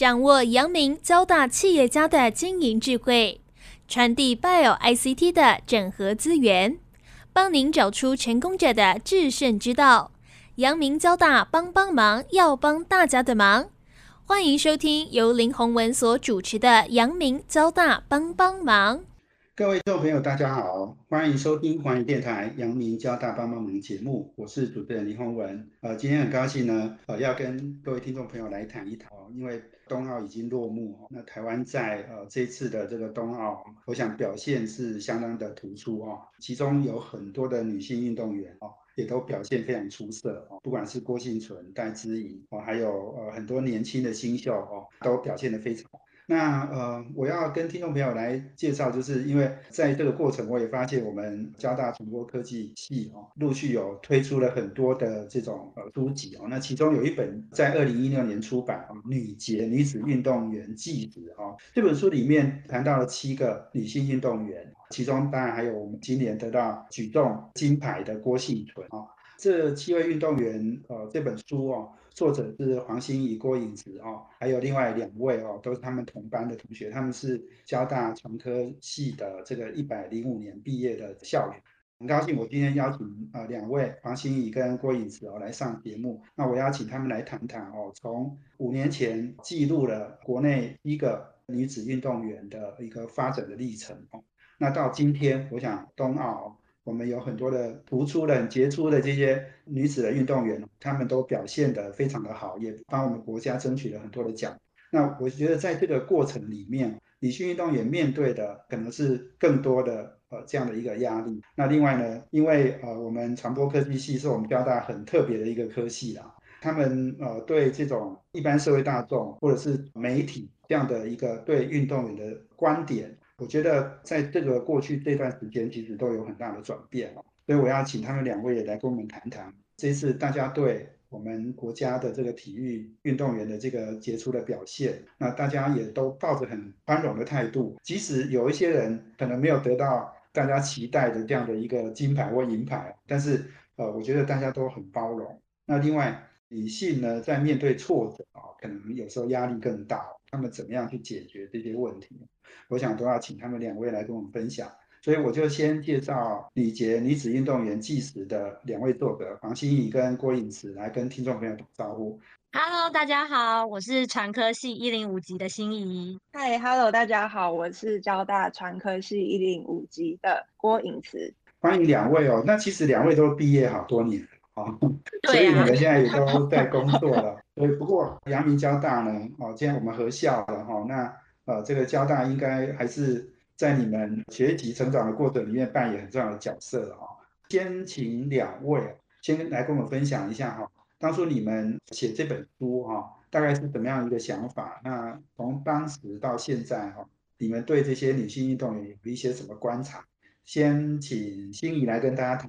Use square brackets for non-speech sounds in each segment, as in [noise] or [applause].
掌握阳明交大企业家的经营智慧，传递 Bio ICT 的整合资源，帮您找出成功者的制胜之道。阳明交大帮帮忙，要帮大家的忙。欢迎收听由林宏文所主持的阳明交大帮帮忙。各位听众朋友，大家好，欢迎收听华语电台阳明交大帮帮忙节目，我是主持人林宏文。呃，今天很高兴呢，呃，要跟各位听众朋友来谈一谈，因为冬奥已经落幕，那台湾在呃这次的这个冬奥，我想表现是相当的突出哦，其中有很多的女性运动员哦。也都表现非常出色哦，不管是郭幸存、戴资颖哦，还有呃很多年轻的新秀哦，都表现得非常好。那呃，我要跟听众朋友来介绍，就是因为在这个过程，我也发现我们交大传播科技系哦，陆续有推出了很多的这种呃书籍哦。那其中有一本在二零一六年出版啊，《女杰女子运动员纪实》啊，这本书里面谈到了七个女性运动员，其中当然还有我们今年得到举重金牌的郭幸存啊。这七位运动员，呃，这本书哦，作者是黄心怡、郭颖慈哦，还有另外两位哦，都是他们同班的同学，他们是交大传科系的这个一百零五年毕业的校友。很高兴我今天邀请呃两位黄心怡跟郭颖慈哦来上节目，那我邀请他们来谈谈哦，从五年前记录了国内一个女子运动员的一个发展的历程哦，那到今天，我想冬奥。我们有很多的突出的、杰出的这些女子的运动员，她们都表现得非常的好，也帮我们国家争取了很多的奖。那我觉得在这个过程里面，女性运动员面对的可能是更多的呃这样的一个压力。那另外呢，因为呃我们传播科技系是我们交大很特别的一个科系啦，他们呃对这种一般社会大众或者是媒体这样的一个对运动员的观点。我觉得在这个过去这段时间，其实都有很大的转变哦，所以我要请他们两位也来跟我们谈谈，这次大家对我们国家的这个体育运动员的这个杰出的表现，那大家也都抱着很宽容的态度，即使有一些人可能没有得到大家期待的这样的一个金牌或银牌，但是呃，我觉得大家都很包容。那另外，女性呢，在面对挫折啊，可能有时候压力更大，他们怎么样去解决这些问题？我想都要请他们两位来跟我们分享，所以我就先介绍李杰女子运动员计时的两位作者黄心怡跟郭颖慈来跟听众朋友打招呼。Hello，大家好，我是传科系一零五级的心怡。Hi，Hello，大家好，我是交大传科系一零五级的郭颖慈。欢迎两位哦。那其实两位都毕业好多年了啊，[laughs] 所以你们现在也都在工作了。[laughs] 对，不过阳明交大呢，哦，既然我们合校了哈，那。呃，这个交大应该还是在你们学习成长的过程里面扮演很重要的角色哈。先请两位先来跟我们分享一下哈，当初你们写这本书哈，大概是怎么样一个想法？那从当时到现在哈，你们对这些女性运动员有一些什么观察？先请心怡来跟大家谈。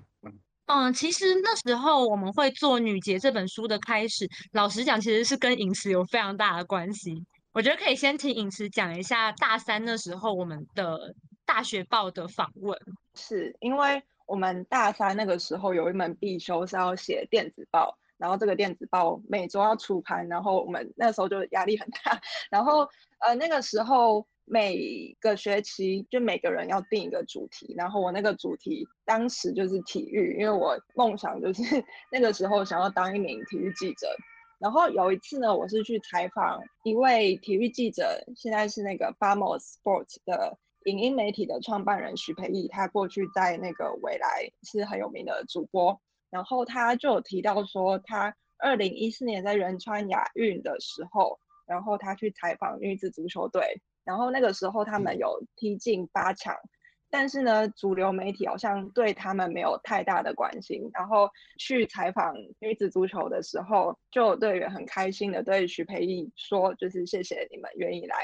嗯，其实那时候我们会做《女杰》这本书的开始，老实讲，其实是跟饮食有非常大的关系。我觉得可以先请饮食讲一下大三那时候我们的大学报的访问，是因为我们大三那个时候有一门必修是要写电子报，然后这个电子报每周要出刊，然后我们那时候就压力很大，[laughs] 然后呃那个时候每个学期就每个人要定一个主题，然后我那个主题当时就是体育，因为我梦想就是 [laughs] 那个时候想要当一名体育记者。然后有一次呢，我是去采访一位体育记者，现在是那个 Famos Sports 的影音媒体的创办人徐培义，他过去在那个未来是很有名的主播。然后他就有提到说，他二零一四年在仁川亚运的时候，然后他去采访女子足球队，然后那个时候他们有踢进八强。但是呢，主流媒体好像对他们没有太大的关心。然后去采访女子足球的时候，就有队员很开心的对徐培义说：“就是谢谢你们愿意来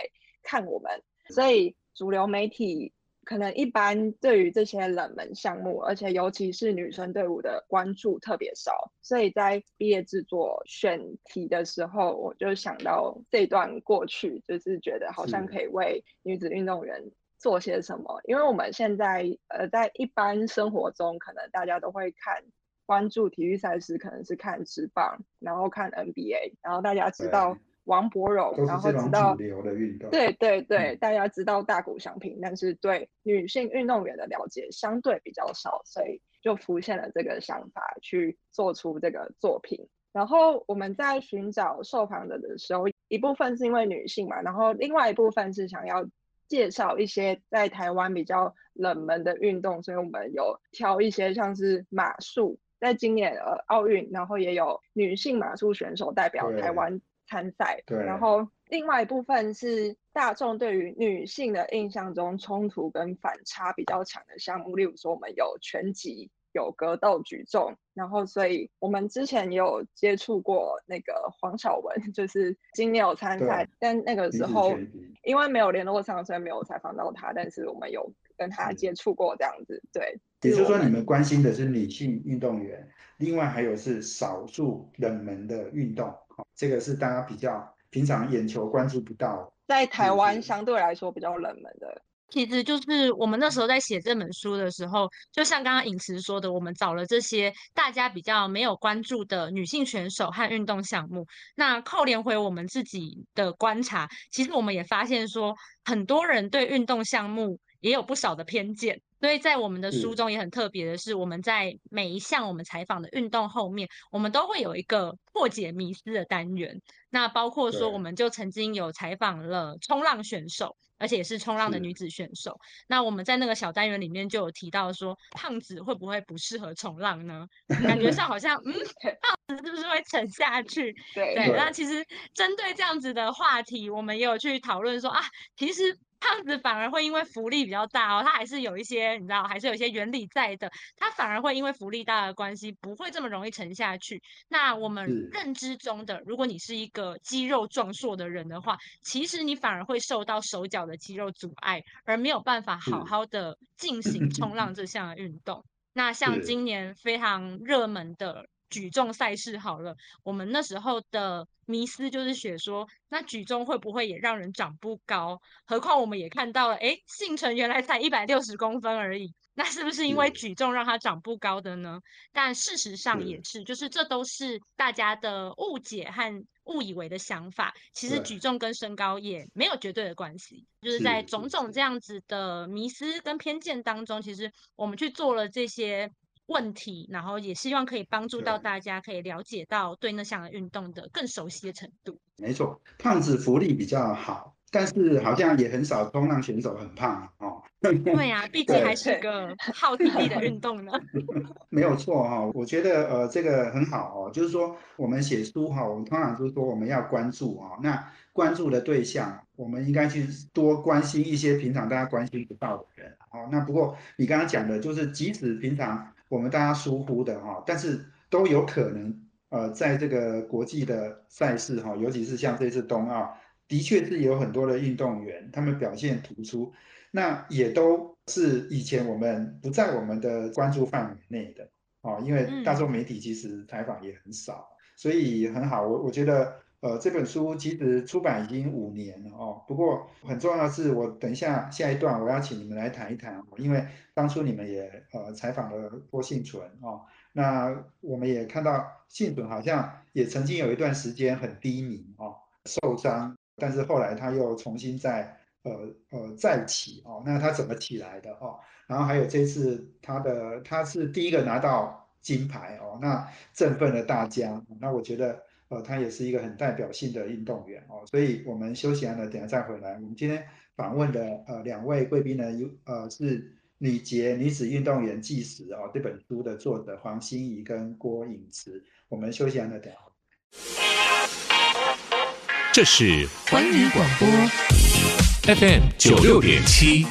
看我们。”所以主流媒体可能一般对于这些冷门项目，而且尤其是女生队伍的关注特别少。所以在毕业制作选题的时候，我就想到这段过去，就是觉得好像可以为女子运动员。做些什么？因为我们现在呃，在一般生活中，可能大家都会看关注体育赛事，可能是看职棒，然后看 NBA，然后大家知道王柏荣，然后知道流的运动。对对对，嗯大家知道大谷翔平，但是对女性运动员的了解相对比较少，所以就浮现了这个想法，去做出这个作品。然后我们在寻找受访者的时候，一部分是因为女性嘛，然后另外一部分是想要介绍一些在台湾比较冷门的运动，所以我们有挑一些像是马术，在今年呃奥运，然后也有女性马术选手代表台湾参赛，对然后另外一部分是大众对于女性的印象中冲突跟反差比较强的项目，例如说我们有拳击。有格斗、举重，然后所以我们之前也有接触过那个黄晓雯，[laughs] 就是今年有参赛，但那个时候因为没有联络上，所以没有采访到她，但是我们有跟他接触过这样子，对。也就是说，你们关心的是女性运动员，另外还有是少数冷门的运动，好这个是大家比较平常眼球关注不到。在台是湾相对来说比较冷门的，其实就是我们那时候在写这本书的时候，就像刚刚尹慈说的，我们找了这些大家比较没有关注的女性选手和运动项目。那扣连回我们自己的观察，其实我们也发现说，很多人对运动项目也有不少的偏见。所以在我们的书中也很特别的是，我们在每一项我们采访的运动后面，我们都会有一个破解迷思的单元。那包括说，我们就曾经有采访了冲浪选手，而且也是冲浪的女子选手。那我们在那个小单元里面就有提到说，胖子会不会不适合冲浪呢？[laughs] 感觉上好像，嗯，胖子是不是会沉下去？对对，那其实针对这样子的话题，我们也有去讨论说啊，其实胖子反而会因为浮力比较大哦，它还是有一些你知道，还是有一些原理在的，它反而会因为浮力大的关系，不会这么容易沉下去。那我们是认知中的，如果你是一个肌肉壮硕的人的话，其实你反而会受到手脚的肌肉阻碍，而没有办法好好的进行冲浪这项运动。那像今年非常热门的举重赛事，好了，我们那时候的迷思就是写说，那举重会不会也让人长不高？何况我们也看到了，诶，幸存原来才一百六十公分而已，那是不是因为举重让他长不高的呢？但事实上也是，就是这都是大家的误解和误以为的想法。其实举重跟身高也没有绝对的关系，就是在种种这样子的迷思跟偏见当中，其实我们去做了这些问题，然后也希望可以帮助到大家可以了解到对那项运动的更熟悉的程度。没错，胖子福利比较好，但是好像也很少冲浪选手很胖哦。[laughs] 对呀、毕竟对还是个耗体力的 [laughs] 运动呢。没有错哈、我觉得呃这个很好哦，就是说我们写书哈、我们通常就是说我们要关注啊、那关注的对象，我们应该去多关心一些平常大家关心不到的人哦。那不过你刚刚讲的，就是即使平常我们大家疏忽的哈、但是都有可能呃在这个国际的赛事哈、尤其是像这次冬奥，的确是有很多的运动员他们表现突出。那也都是以前我们不在我们的关注范围内的哦，因为大众媒体其实采访也很少，所以很好。我我觉得，呃，这本书其实出版已经五年了哦。不过很重要的是，我等一下下一段我要请你们来谈一谈，因为当初你们也呃采访了郭幸存哦，那我们也看到幸存好像也曾经有一段时间很低迷哦，受伤，但是后来他又重新在。呃呃再起哦，那他怎么起来的哦？然后还有这次他的他是第一个拿到金牌哦，那振奋了大家。那我觉得呃他也是一个很代表性的运动员哦，所以我们休息完了，等下再回来。我们今天访问的呃两位贵宾呢，有呃是《女杰女子运动员纪实》哦这本书的作者黄欣怡跟郭颖慈。我们休息完了，等下。这是环宇广播 FM 九六点七。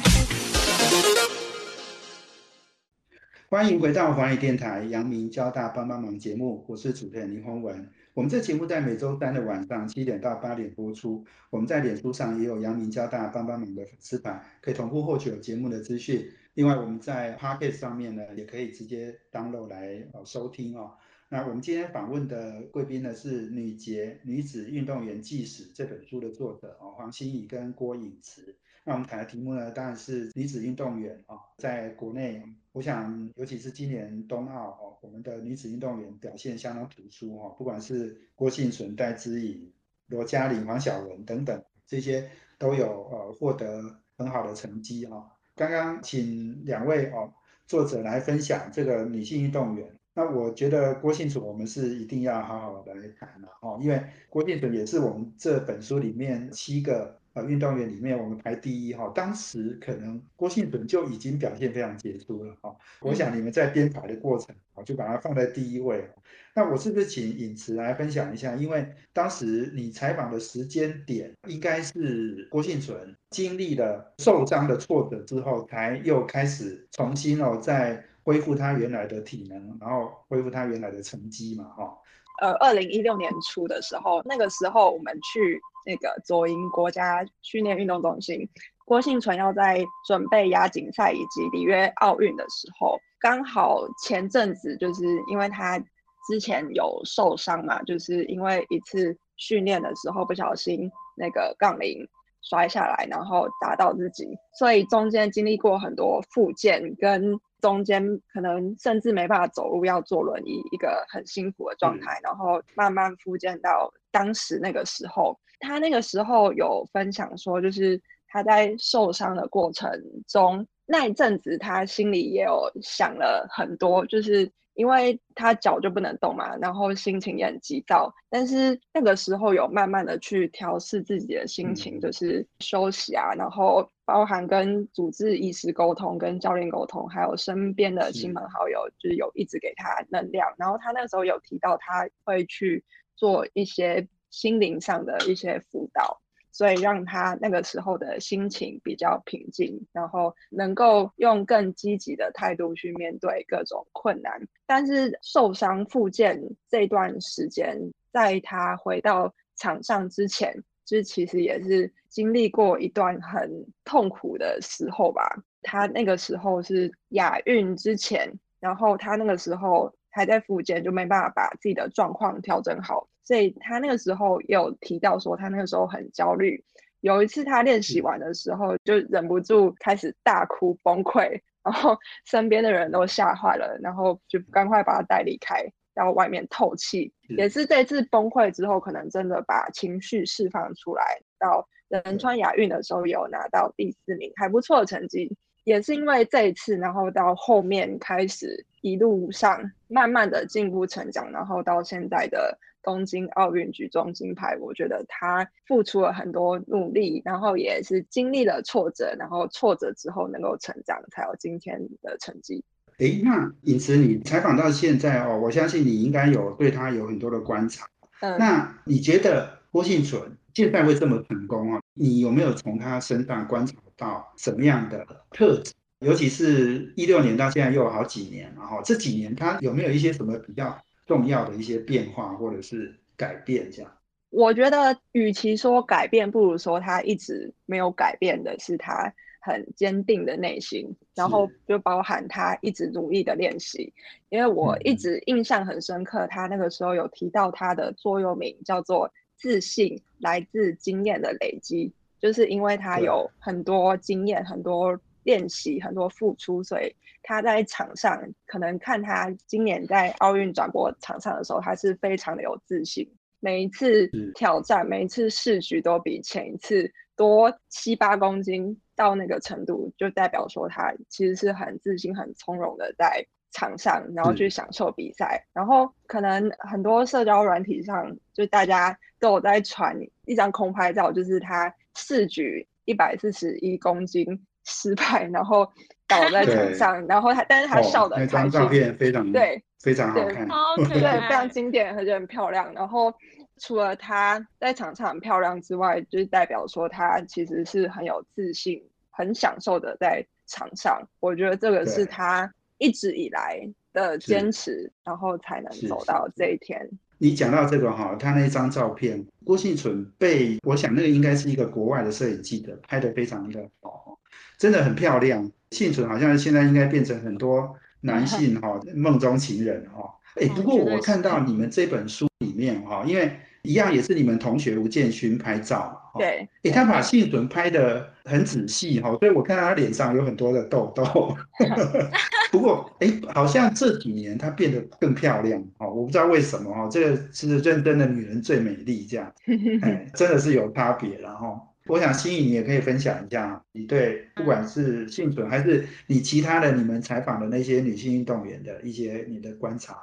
欢迎回到华语电台阳明交大帮帮忙节目，我是主持人林宏文。我们这节目在每周三的晚上七点到八点播出。我们在脸书上也有阳明交大帮帮忙的粉丝团，可以同步获取有节目的资讯。另外，我们在 Pocket 上面呢，也可以直接 download 来收听哦。那我们今天访问的贵宾呢是《女杰女子运动员纪实》这本书的作者哦，黄欣怡跟郭颖慈。那我们谈的题目呢，当然是女子运动员啊，在国内，我想尤其是今年冬奥哦，我们的女子运动员表现相当突出哦，不管是郭幸存、戴资颖、罗嘉玲、黄晓雯等等这些都有呃获得很好的成绩啊。刚刚请两位哦作者来分享这个女性运动员。那我觉得郭庆存我们是一定要好好来谈了哦，因为郭庆存也是我们这本书里面七个呃运动员里面我们排第一哈。当时可能郭庆存就已经表现非常杰出了哈。我想你们在编排的过程啊，就把它放在第一位。那我是不是请尹慈来分享一下？因为当时你采访的时间点应该是郭庆存经历了受伤的挫折之后，才又开始重新哦再。恢复他原来的体能，然后恢复他原来的成绩嘛，哈。呃，二零一六年初的时候，那个时候我们去那个左营国家训练运动中心，郭幸存要在准备亚锦赛以及里约奥运的时候，刚好前阵子就是因为他之前有受伤嘛，就是因为一次训练的时候不小心那个杠铃摔下来，然后砸到自己，所以中间经历过很多复健跟。中间可能甚至没办法走路，要坐轮椅，一个很辛苦的状态。然后慢慢复健到当时那个时候，他那个时候有分享说，就是他在受伤的过程中那一阵子，他心里也有想了很多，就是。因为他脚就不能动嘛，然后心情也很急躁，但是那个时候有慢慢的去调试自己的心情，就是休息啊，然后包含跟主治医师沟通、跟教练沟通，还有身边的亲朋好友，就是有一直给他能量。然后他那时候有提到他会去做一些心灵上的一些辅导。所以让他那个时候的心情比较平静，然后能够用更积极的态度去面对各种困难。但是受伤复健这段时间，在他回到场上之前，就其实也是经历过一段很痛苦的时候吧。他那个时候是亚运之前，然后他那个时候还在复健，就没办法把自己的状况调整好。所以他那个时候有提到说，他那个时候很焦虑。有一次他练习完的时候，就忍不住开始大哭崩溃，然后身边的人都吓坏了，然后就赶快把他带离开，到外面透气。也是这次崩溃之后，可能真的把情绪释放出来。到仁川亚运的时候，有拿到第四名，还不错的成绩。也是因为这一次，然后到后面开始一路上慢慢的进步成长，然后到现在的。东京奥运举重金牌，我觉得他付出了很多努力，然后也是经历了挫折，然后挫折之后能够成长，才有今天的成绩。诶，那尹慈，你采访到现在哦，我相信你应该有对他有很多的观察。嗯，那你觉得郭幸存现在会这么成功啊？你有没有从他身上观察到什么样的特质？尤其是一六年到现在又有好几年，然后这几年他有没有一些什么比较？重要的一些变化或者是改变，这样，我觉得与其说改变，不如说他一直没有改变的是他很坚定的内心，然后就包含他一直努力的练习。因为我一直印象很深刻，他那个时候有提到他的座右铭叫做“自信来自经验的累积”，就是因为他有很多经验，很多。练习很多付出，所以他在场上可能看他今年在奥运转播场上的时候，他是非常的有自信。每一次挑战，每一次试举都比前一次多七八公斤，到那个程度就代表说他其实是很自信、很从容的在场上，然后去享受比赛。然后可能很多社交软体上，就大家都有在传一张空拍照，就是他试举一百四十一公斤。失败，然后倒在场上，然后他，但是他笑的那张照片非常对，非常好看，对，非常经典，而且很漂亮。然后除了他在场上很漂亮之外，就是代表说他其实是很有自信、很享受的在场上。我觉得这个是他一直以来的坚持，然后才能走到这一天。你讲到这个哈，他那张照片，郭幸存被我想那个应该是一个国外的摄影记者拍的非常的好。真的很漂亮，幸存好像现在应该变成很多男性 [laughs] 哈梦中情人哈。哎，不过我看到你们这本书里面哈，因为一样也是你们同学吴建勋拍照嘛，对，哎，他把幸存拍的很仔细哈，所以我看到他脸上有很多的痘痘。[laughs] 不过，哎，好像这几年他变得更漂亮哦，我不知道为什么哦，这个是认真的女人最美丽这样，哎，真的是有差别然后。我想心怡你也可以分享一下，你对不管是幸存还是你其他的你们采访的那些女性运动员的一些你的观察。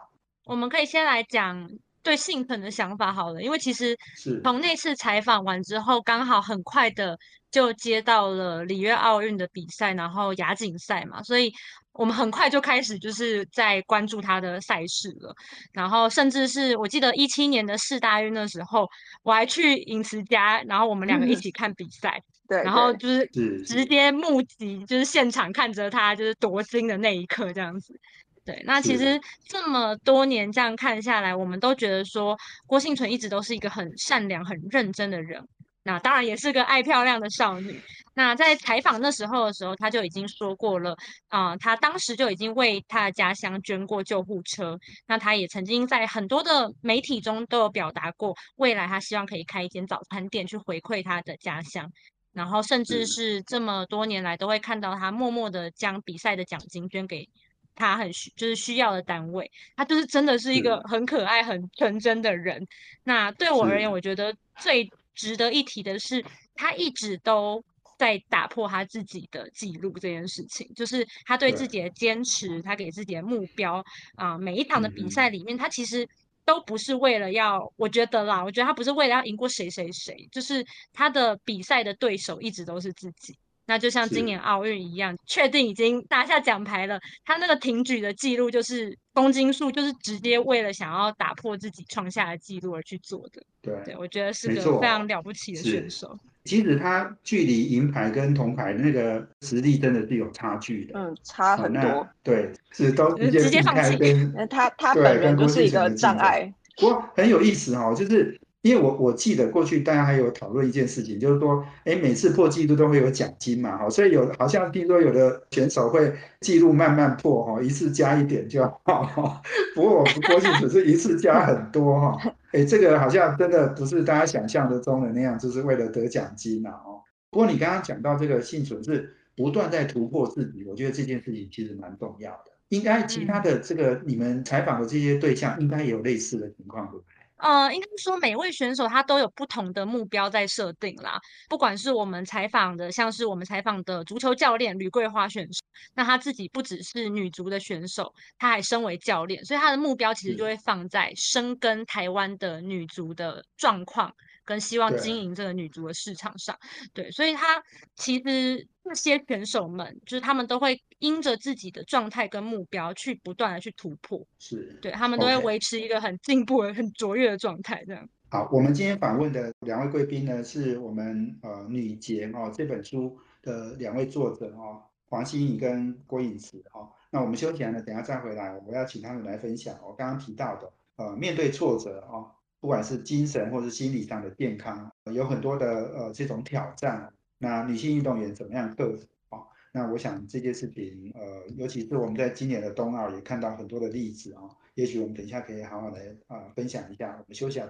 我们可以先来讲对幸存的想法好了，因为其实从那次采访完之后，刚好很快的就接到了里约奥运的比赛，然后亚锦赛嘛，所以我们很快就开始就是在关注他的赛事了。然后甚至是我记得一七年的世大运的时候，我还去影慈家，然后我们两个一起看比赛，[laughs] 对，然后就是直接目击，就是现场看着他就是夺金的那一刻这样子。对，那其实这么多年这样看下来，我们都觉得说郭幸存一直都是一个很善良、很认真的人。那当然也是个爱漂亮的少女。那在采访那时候的时候，她就已经说过了啊，她当时就已经为她的家乡捐过救护车。那她也曾经在很多的媒体中都有表达过，未来她希望可以开一间早餐店去回馈她的家乡。然后甚至是这么多年来都会看到她默默的将比赛的奖金捐给。他很需就是需要的单位，他就是真的是一个很可爱、很纯真的人。那对我而言，我觉得最值得一提的是，他一直都在打破他自己的记录这件事情，就是他对自己的坚持，他给自己的目标啊，每一场的比赛里面，他其实都不是为了要，我觉得啦，我觉得他不是为了要赢过谁谁谁，就是他的比赛的对手一直都是自己。那就像今年奥运一样，确定已经拿下奖牌了。他那个挺举的记录就是公斤数，就是直接为了想要打破自己创下的记录而去做的。对，我觉得是个非常了不起的选手。其实他距离银牌跟铜牌那个实力真的是有差距的。嗯，差很多。对，是都直接放弃。[laughs] 他他本人就是一个障碍。不过很有意思哈，就是。因为我我记得过去大家还有讨论一件事情，就是说，哎，每次破纪录都会有奖金嘛，哈，所以有好像听说有的选手会记录慢慢破，哈，一次加一点就好。[laughs] 不过我不过去只是一次加很多，哈，[laughs] 哎，这个好像真的不是大家想象的中的那样，就是为了得奖金呐，哦。不过你刚刚讲到这个幸存是不断在突破自己，我觉得这件事情其实蛮重要的。应该其他的这个你们采访的这些对象，应该也有类似的情况，对不对？呃，应该说每位选手他都有不同的目标在设定啦。不管是我们采访的，像是我们采访的足球教练吕桂花选手，那他自己不只是女足的选手，他还身为教练，所以他的目标其实就会放在深耕台湾的女足的状况。跟希望经营这个女足的市场上，对，所以他其实那些选手们，就是他们都会因着自己的状态跟目标去不断的去突破，是对他们都会维持一个很进步、很卓越的状态。这样。好，我们今天访问的两位贵宾呢，是我们呃《女杰》哦这本书的两位作者哦，黄心怡跟郭颖慈哦。那我们休息完了，等下再回来，我要请他们来分享我刚刚提到的呃面对挫折哦。不管是精神或是心理上的健康，有很多的呃这种挑战。那女性运动员怎么样克服啊？那我想这件事情，呃，尤其是我们在今年的冬奥也看到很多的例子啊。也许我们等一下可以好好来啊分享一下。我们休息下。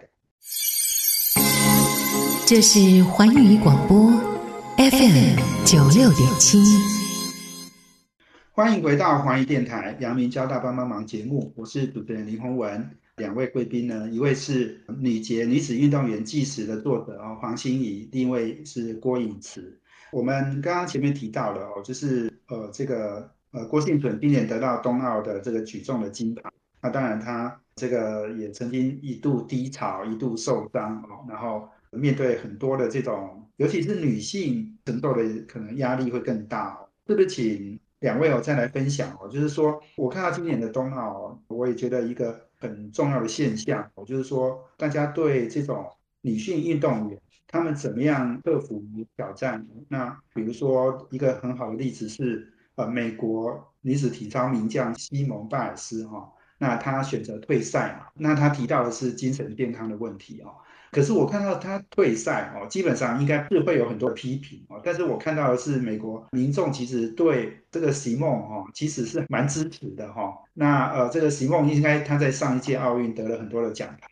这是环宇广播 FM 九六点七，欢迎回到环宇电台阳明交大帮帮忙节目，我是主持人林宏文。两位贵宾呢，一位是女杰女子运动员纪实的作者哦，黄心怡；另一位是郭颖慈。我们刚刚前面提到了哦，就是呃这个呃郭幸存今年得到冬奥的这个举重的金牌。那当然他这个也曾经一度低潮，一度受伤哦，然后面对很多的这种，尤其是女性承受的可能压力会更大。是不是请两位哦再来分享哦？就是说我看到今年的冬奥，我也觉得一个。很重要的现象，就是说，大家对这种女性运动员，她们怎么样克服挑战？那比如说一个很好的例子是，呃，美国女子体操名将西蒙·拜尔斯哈，那她选择退赛嘛，那她提到的是精神健康的问题哦。可是我看到他退赛哦，基本上应该是会有很多批评哦。但是我看到的是，美国民众其实对这个席梦哈，其实是蛮支持的哈。那呃，这个席梦应该他在上一届奥运得了很多的奖牌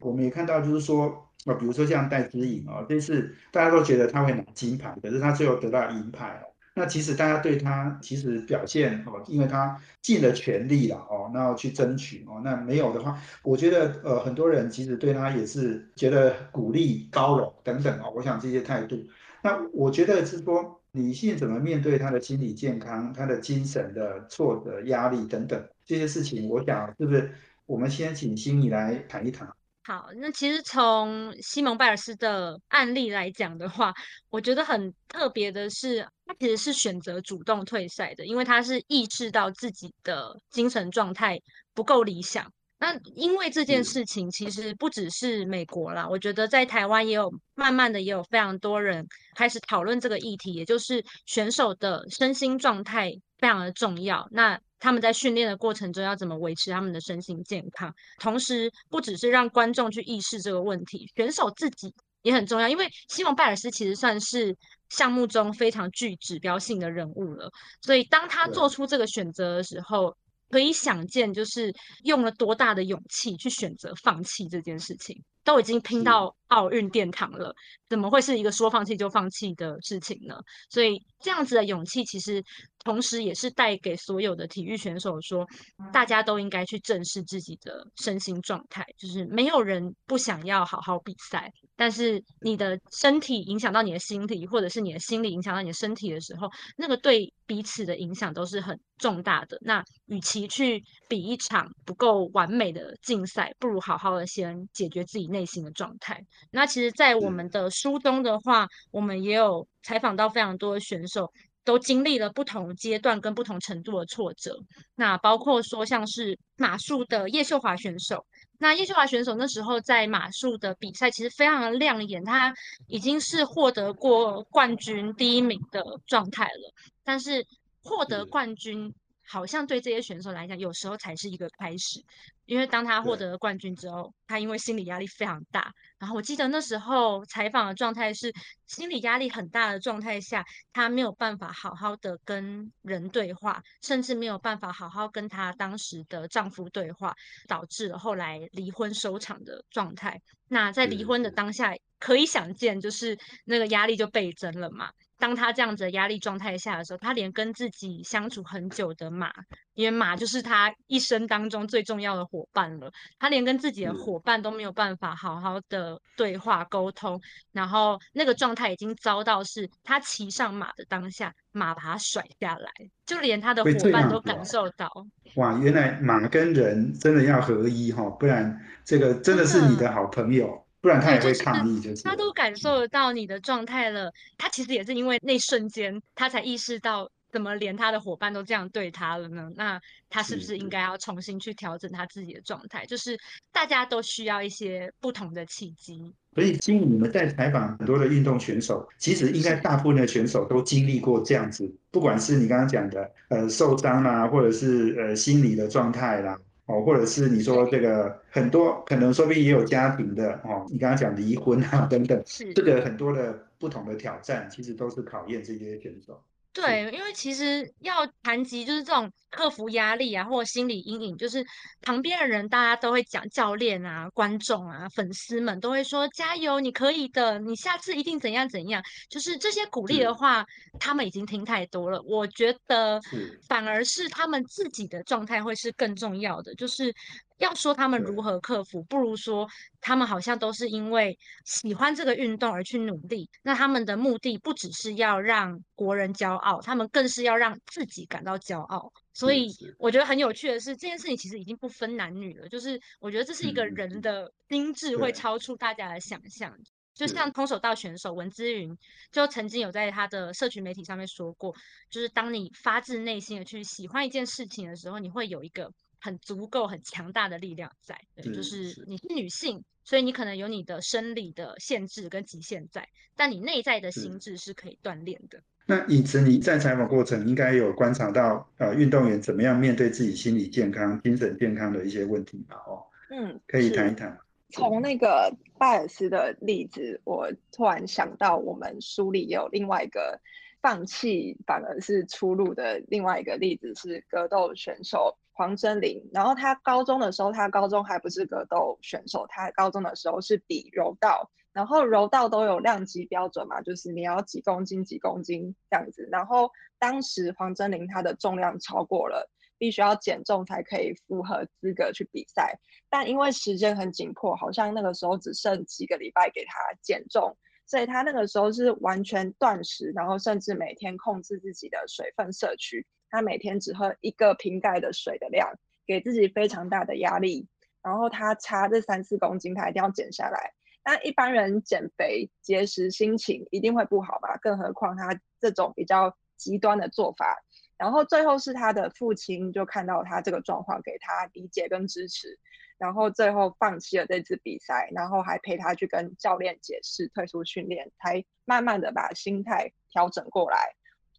我们也看到就是说，啊，比如说像戴资颖哦，这次大家都觉得他会拿金牌，可是他最后得到银牌哦。那其实大家对他其实表现哦，因为他尽了全力了哦，那去争取哦，那没有的话，我觉得呃很多人其实对他也是觉得鼓励、包容等等哦。我想这些态度，那我觉得是说女性怎么面对她的心理健康、她的精神的挫折、压力等等这些事情，我想是不是我们先请心怡来谈一谈？好，那其实从西蒙拜尔斯的案例来讲的话，我觉得很特别的是，他其实是选择主动退赛的，因为他是意识到自己的精神状态不够理想。那因为这件事情，其实不只是美国啦，我觉得在台湾也有慢慢的也有非常多人开始讨论这个议题，也就是选手的身心状态非常的重要。那他们在训练的过程中要怎么维持他们的身心健康？同时，不只是让观众去意识这个问题，选手自己也很重要。因为西蒙拜尔斯其实算是项目中非常具指标性的人物了，所以当他做出这个选择的时候，可以想见就是用了多大的勇气去选择放弃这件事情。都已经拼到奥运殿堂了，怎么会是一个说放弃就放弃的事情呢？所以这样子的勇气，其实同时也是带给所有的体育选手说，大家都应该去正视自己的身心状态。就是没有人不想要好好比赛，但是你的身体影响到你的心理，或者是你的心理影响到你的身体的时候，那个对彼此的影响都是很重大的。那与其去比一场不够完美的竞赛，不如好好的先解决自己。内心的状态。那其实，在我们的书中的话，我们也有采访到非常多的选手，都经历了不同阶段跟不同程度的挫折。那包括说，像是马术的叶秀华选手。那叶秀华选手那时候在马术的比赛其实非常的亮眼，他已经是获得过冠军第一名的状态了。但是获得冠军，好像对这些选手来讲，有时候才是一个开始。因为当他获得了冠军之后，他因为心理压力非常大。然后我记得那时候采访的状态是，心理压力很大的状态下，他没有办法好好的跟人对话，甚至没有办法好好跟他当时的丈夫对话，导致了后来离婚收场的状态。那在离婚的当下，可以想见，就是那个压力就倍增了嘛。当他这样子的压力状态下的时候，他连跟自己相处很久的马，因为马就是他一生当中最重要的伙伴了，他连跟自己的伙伴都没有办法好好的对话沟通，然后那个状态已经遭到是他骑上马的当下，马把他甩下来，就连他的伙伴都感受到。哇，原来马跟人真的要合一哈，不然这个真的是你的好朋友。不然他也会抗议，就是他都感受得到你的状态了。他其实也是因为那瞬间，他才意识到怎么连他的伙伴都这样对他了呢？那他是不是应该要重新去调整他自己的状态？就是大家都需要一些不同的契机。所以，经你们在采访很多的运动选手，其实应该大部分的选手都经历过这样子，不管是你刚刚讲的呃受伤啦，或者是呃心理的状态啦。哦，或者是你说这个很多可能说不定也有家庭的哦，你刚刚讲离婚啊等等，是这个很多的不同的挑战，其实都是考验这些选手。对，因为其实要谈及就是这种克服压力啊，或心理阴影，就是旁边的人大家都会讲，教练啊、观众啊、粉丝们都会说加油，你可以的，你下次一定怎样怎样。就是这些鼓励的话，他们已经听太多了。我觉得反而是他们自己的状态会是更重要的，就是。要说他们如何克服，不如说他们好像都是因为喜欢这个运动而去努力。那他们的目的不只是要让国人骄傲，他们更是要让自己感到骄傲。所以我觉得很有趣的是，这件事情其实已经不分男女了。就是我觉得这是一个人的心智会超出大家的想象。就像空手道选手文姿云，就曾经有在他的社群媒体上面说过，就是当你发自内心的去喜欢一件事情的时候，你会有一个。很足够、很强大的力量在，就是你是女性，所以你可能有你的生理的限制跟极限在，但你内在的心智是可以锻炼的。那以此你在采访过程应该有观察到，呃，运动员怎么样面对自己心理健康、精神健康的一些问题吧？哦，嗯，可以谈一谈。从那个拜尔斯的例子，我突然想到，我们书里也有另外一个放弃反而是出路的另外一个例子，是格斗选手黄真菱。然后他高中的时候，他高中还不是格斗选手，他高中的时候是比柔道。然后柔道都有量级标准嘛，就是你要几公斤几公斤这样子。然后当时黄真菱她的重量超过了。必须要减重才可以符合资格去比赛，但因为时间很紧迫，好像那个时候只剩几个礼拜给他减重，所以他那个时候是完全断食，然后甚至每天控制自己的水分摄取，他每天只喝一个瓶盖的水的量，给自己非常大的压力，然后他差这三四公斤，他一定要减下来。那一般人减肥节食，心情一定会不好吧？更何况他这种比较极端的做法。然后最后是他的父亲就看到他这个状况，给他理解跟支持，然后最后放弃了这次比赛，然后还陪他去跟教练解释退出训练，才慢慢的把心态调整过来。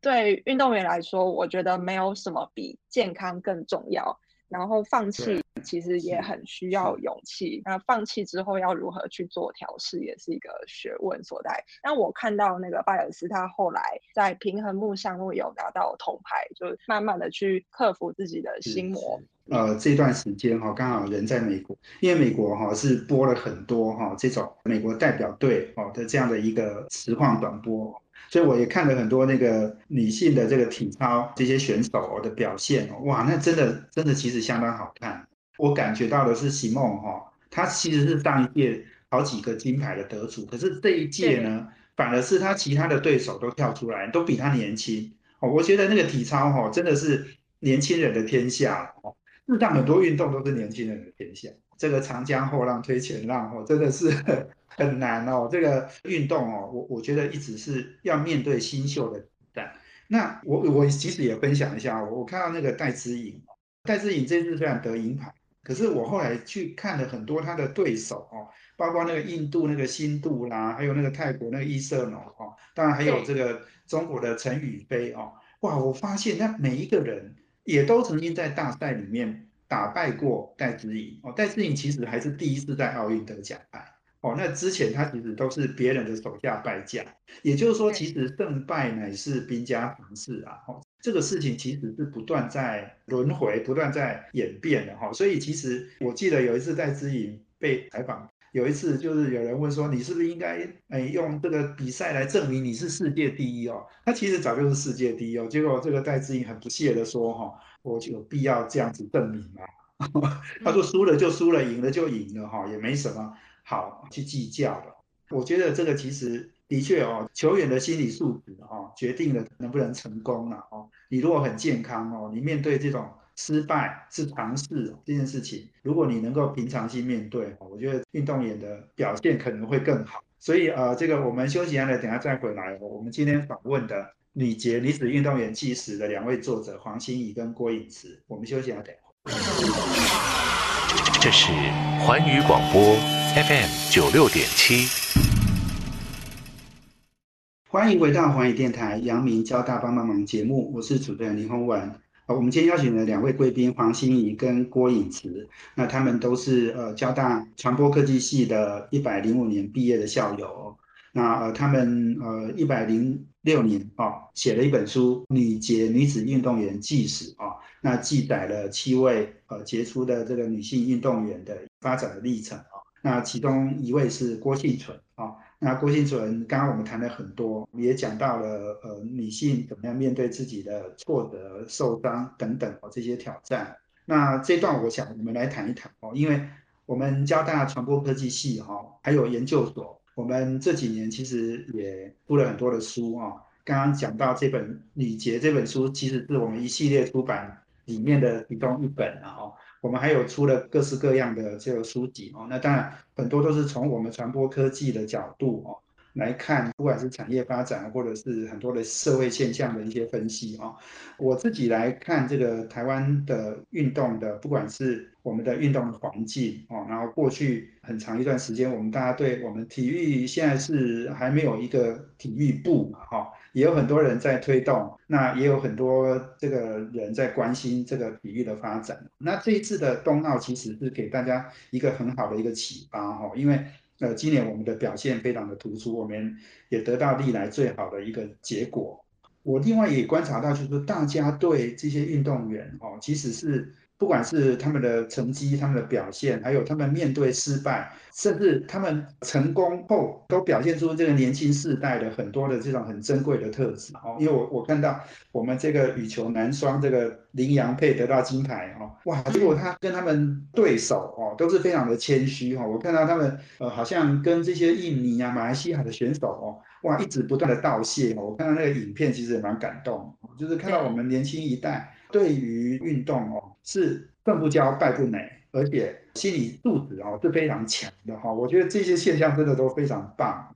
对运动员来说，我觉得没有什么比健康更重要。然后放弃其实也很需要勇气。那放弃之后要如何去做调试，也是一个学问所在。那我看到那个拜尔斯，他后来在平衡木项目有拿到铜牌，就慢慢的去克服自己的心魔。呃，这段时间哈，刚好人在美国，因为美国哈是播了很多哈这种美国代表队哦的这样的一个实况短播。所以我也看了很多那个女性的这个体操这些选手的表现哦，哇，那真的真的其实相当好看。我感觉到的是席梦哈，她其实是上一届好几个金牌的得主，可是这一届呢，反而是她其他的对手都跳出来，都比她年轻哦。我觉得那个体操哈，真的是年轻人的天下哦。事实上，很多运动都是年轻人的天下。这个长江后浪推前浪哦，真的是。[laughs] 很难哦，这个运动哦，我我觉得一直是要面对新秀的。那我我其实也分享一下，我我看到那个戴资颖，戴资颖这次虽然得银牌，可是我后来去看了很多他的对手哦，包括那个印度那个新度啦，还有那个泰国那个伊瑟农哦，当然还有这个中国的陈宇飞哦，哇，我发现那每一个人也都曾经在大赛里面打败过戴资颖哦，戴资颖其实还是第一次在奥运得奖牌。哦，那之前他其实都是别人的手下败将，也就是说，其实胜败乃是兵家常事啊。哦，这个事情其实是不断在轮回、不断在演变的哈。所以其实我记得有一次戴资颖被采访，有一次就是有人问说，你是不是应该哎用这个比赛来证明你是世界第一哦？他其实早就是世界第一哦。结果这个戴资颖很不屑的说哈，我就有必要这样子证明吗？[laughs] 他说输了就输了，赢了就赢了哈，也没什么。好去计较的，我觉得这个其实的确哦，球员的心理素质哦，决定了能不能成功了哦。你如果很健康哦，你面对这种失败是尝试这件事情，如果你能够平常心面对，我觉得运动员的表现可能会更好。所以呃，这个我们休息完了，等下再回来。我们今天访问的女杰女子运动员纪实的两位作者黄心怡跟郭颖慈，我们休息下等。这是环宇广播。FM 九六点七，欢迎回到环宇电台阳明交大帮帮忙节目，我是主持人林宏文。啊，我们今天邀请了两位贵宾黄心怡跟郭颖慈，那他们都是呃交大传播科技系的一百零五年毕业的校友。那呃他们呃一百零六年啊写了一本书《女杰女子运动员纪实》啊，那记载了七位呃杰出的这个女性运动员的发展的历程啊。那其中一位是郭幸存啊，那郭幸存刚刚我们谈了很多，也讲到了呃女性怎么样面对自己的挫折、受伤等等哦这些挑战。那这段我想我们来谈一谈哦，因为我们交大传播科技系哈，还有研究所，我们这几年其实也出了很多的书啊。刚刚讲到这本《礼节》这本书，其实是我们一系列出版里面的其中一本啊。我们还有出了各式各样的这个书籍哦，那当然很多都是从我们传播科技的角度哦来看，不管是产业发展，或者是很多的社会现象的一些分析啊。我自己来看这个台湾的运动的，不管是我们的运动环境哦，然后过去很长一段时间，我们大家对我们体育现在是还没有一个体育部嘛，哈，也有很多人在推动，那也有很多这个人在关心这个体育的发展。那这一次的冬奥其实是给大家一个很好的一个启发，哈，因为呃今年我们的表现非常的突出，我们也得到历来最好的一个结果。我另外也观察到，就是大家对这些运动员，哦，即使是。不管是他们的成绩、他们的表现，还有他们面对失败，甚至他们成功后，都表现出这个年轻世代的很多的这种很珍贵的特质哦。因为我我看到我们这个羽球男双这个林洋配得到金牌哦，哇！结果他跟他们对手哦都是非常的谦虚哦。我看到他们呃好像跟这些印尼啊、马来西亚的选手哦，哇，一直不断的道谢哦。我看到那个影片其实也蛮感动，就是看到我们年轻一代。对于运动哦，是胜不骄败不馁，而且心理素质哦是非常强的哈。我觉得这些现象真的都非常棒。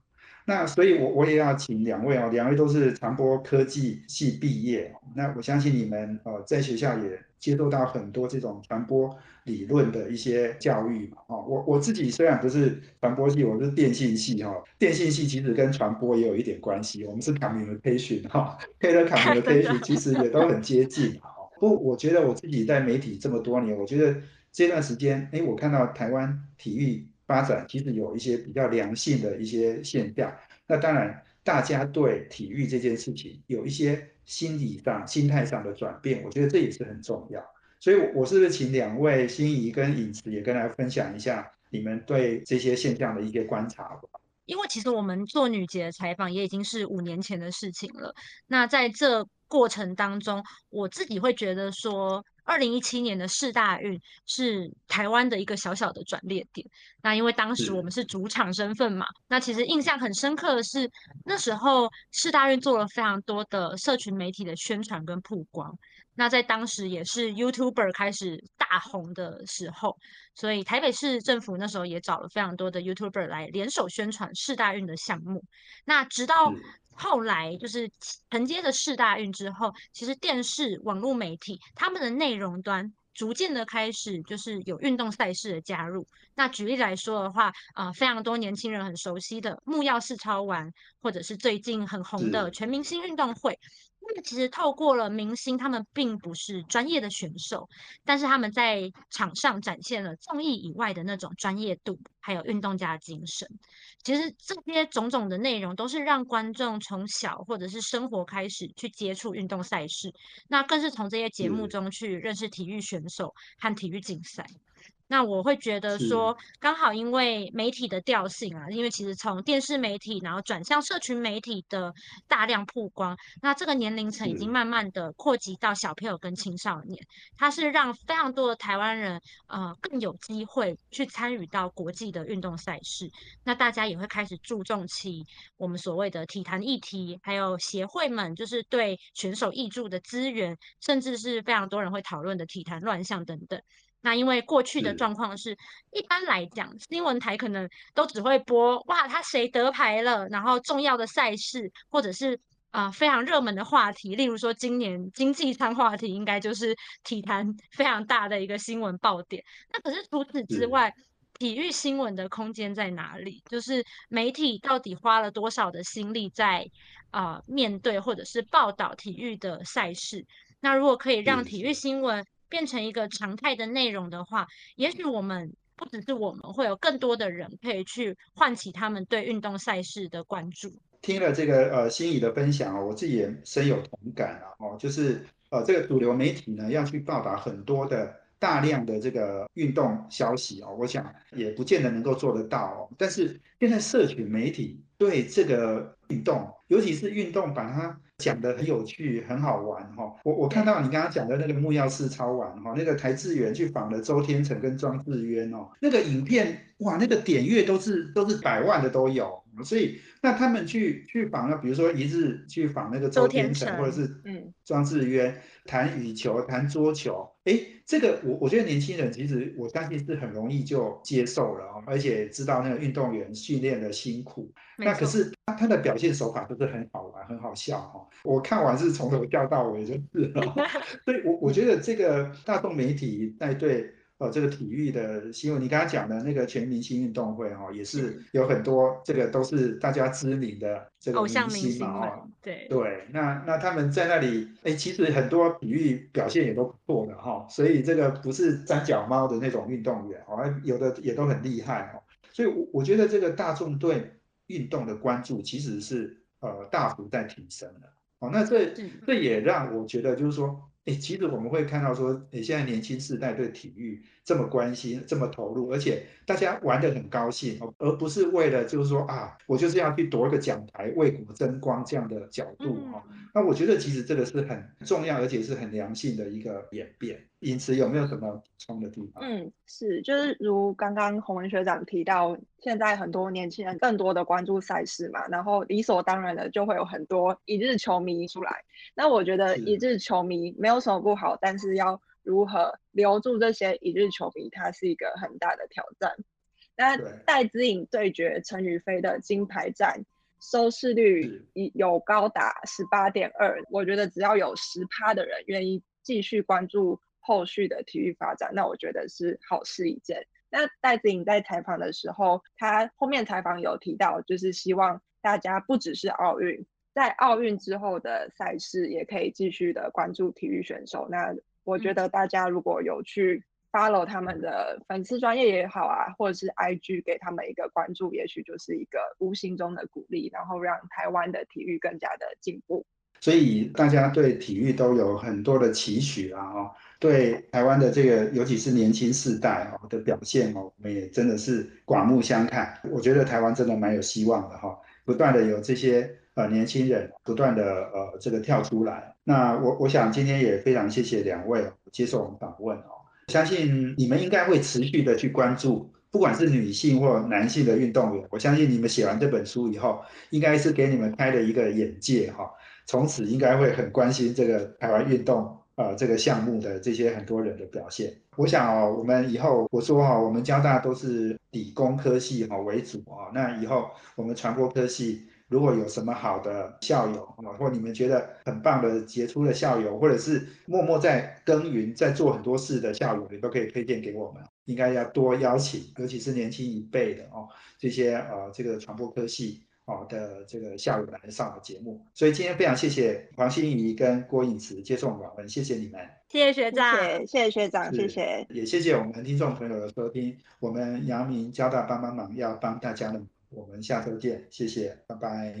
那所以，我我也要请两位哦，两位都是传播科技系毕业，那我相信你们呃在学校也接受到很多这种传播理论的一些教育嘛。哦，我我自己虽然不是传播系，我是电信系哈，电信系其实跟传播也有一点关系，我们是 communication 哈，[laughs] 配合 communication 其实也都很接近。不，我觉得我自己在媒体这么多年，我觉得这段时间，哎，我看到台湾体育发展其实有一些比较良性的一些现象。那当然，大家对体育这件事情有一些心理上、心态上的转变，我觉得这也是很重要。所以，我是不是请两位心仪跟尹慈也跟大家分享一下你们对这些现象的一些观察吧？因为其实我们做女杰的采访也已经是五年前的事情了。那在这过程当中，我自己会觉得说，二零一七年的世大运是台湾的一个小小的转捩点。那因为当时我们是主场身份嘛，那其实印象很深刻的是，那时候世大运做了非常多的社群媒体的宣传跟曝光。那在当时也是 YouTuber 开始大红的时候，所以台北市政府那时候也找了非常多的 YouTuber 来联手宣传世大运的项目。那直到后来就是承接着世大运之后，其实电视、网络媒体他们的内容端逐渐的开始就是有运动赛事的加入。那举例来说的话，啊，非常多年轻人很熟悉的木曜四超玩，或者是最近很红的全明星运动会。那么其实透过了明星，他们并不是专业的选手，但是他们在场上展现了综艺以外的那种专业度，还有运动家精神。其实这些种种的内容，都是让观众从小或者是生活开始去接触运动赛事，那更是从这些节目中去认识体育选手和体育竞赛。那我会觉得说，刚好因为媒体的调性啊，因为其实从电视媒体，然后转向社群媒体的大量曝光，那这个年龄层已经慢慢的扩及到小朋友跟青少年，它是让非常多的台湾人呃更有机会去参与到国际的运动赛事，那大家也会开始注重起我们所谓的体坛议题，还有协会们就是对选手挹注的资源，甚至是非常多人会讨论的体坛乱象等等。那因为过去的状况是，一般来讲，新闻台可能都只会播哇，他谁得牌了，然后重要的赛事，或者是啊非常热门的话题，例如说今年经济舱话题，应该就是体坛 [laughs] 非常大的一个新闻爆点。那可是除此之外，体育新闻的空间在哪里？就是媒体到底花了多少的心力在啊面对或者是报道体育的赛事？那如果可以让体育新闻。变成一个常态的内容的话，也许我们不只是我们会有更多的人可以去唤起他们对运动赛事的关注。听了这个呃心仪的分享啊，我自己也深有同感啊。哦，就是呃这个主流媒体呢要去报道很多的大量的这个运动消息哦，我想也不见得能够做得到哦。但是现在社群媒体对这个运动，尤其是运动把它讲的很有趣，很好玩哈。我我看到你刚刚讲的那个木曜四超玩哈，那个台志远去访了周天成跟庄智渊哦，那个影片哇，那个点阅都是都是百万的都有，所以那他们去去访了，比如说一日去访那个周天成或者是嗯庄智渊谈羽球谈桌球，哎，这个我我觉得年轻人其实我相信是很容易就接受了而且知道那个运动员训练的辛苦。那可是他他的表现手法都是很好玩，很好笑哈。我看完是从头笑到尾，就是了。[laughs] 所以我我觉得这个大众媒体在对呃这个体育的新闻，你刚刚讲的那个全明星运动会哈，也是有很多这个都是大家知名的这个明星嘛哈。对对，那那他们在那里，哎，其实很多体育表现也都不错的哈。所以这个不是三脚猫的那种运动员哦，有的也都很厉害哦。所以，我我觉得这个大众对运动的关注其实是呃大幅在提升的，哦，那这这也让我觉得就是说，哎，其实我们会看到说，哎，现在年轻世代对体育这么关心，这么投入，而且大家玩得很高兴，哦，而不是为了就是说啊，我就是要去夺一个奖牌，为国争光这样的角度，哈，那我觉得其实这个是很重要，而且是很良性的一个演变。因此，有没有什么补充的地方？嗯，是，就是如刚刚洪文学长提到，现在很多年轻人更多的关注赛事嘛，然后理所当然的就会有很多一日球迷出来。那我觉得一日球迷没有什么不好，但是要如何留住这些一日球迷，它是一个很大的挑战。那戴资颖对决陈宇飞的金牌战，收视率有高达十八点二，我觉得只要有十趴的人愿意继续关注。后续的体育发展，那我觉得是好事一件。那戴子颖在采访的时候，他后面采访有提到，就是希望大家不只是奥运，在奥运之后的赛事也可以继续的关注体育选手。那我觉得大家如果有去 follow 他们的粉丝专业也好啊，或者是 IG 给他们一个关注，也许就是一个无形中的鼓励，然后让台湾的体育更加的进步。所以大家对体育都有很多的期许啊，哈，对台湾的这个，尤其是年轻世代哦的表现哦，我们也真的是刮目相看。我觉得台湾真的蛮有希望的哈，不断的有这些呃年轻人不断的呃这个跳出来。那我我想今天也非常谢谢两位接受我们访问哦，相信你们应该会持续的去关注，不管是女性或男性的运动员。我相信你们写完这本书以后，应该是给你们开了一个眼界哈。从此应该会很关心这个台湾运动呃这个项目的这些很多人的表现。我想哦，我们以后我说哈，我们交大都是理工科系哈为主啊。那以后我们传播科系如果有什么好的校友啊，或你们觉得很棒的杰出的校友，或者是默默在耕耘在做很多事的校友，你都可以推荐给我们。应该要多邀请，尤其是年轻一辈的哦，这些呃这个传播科系。好的，这个校友来上的节目，所以今天非常谢谢黄心怡跟郭颖慈接受访问，谢谢你们，谢谢学长，谢谢学长，谢谢，也谢谢我们听众朋友的收听，我们阳明交大帮帮忙要帮大家的，我们下周见，谢谢，拜拜。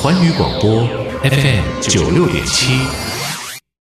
环宇广播 FM 九六点七。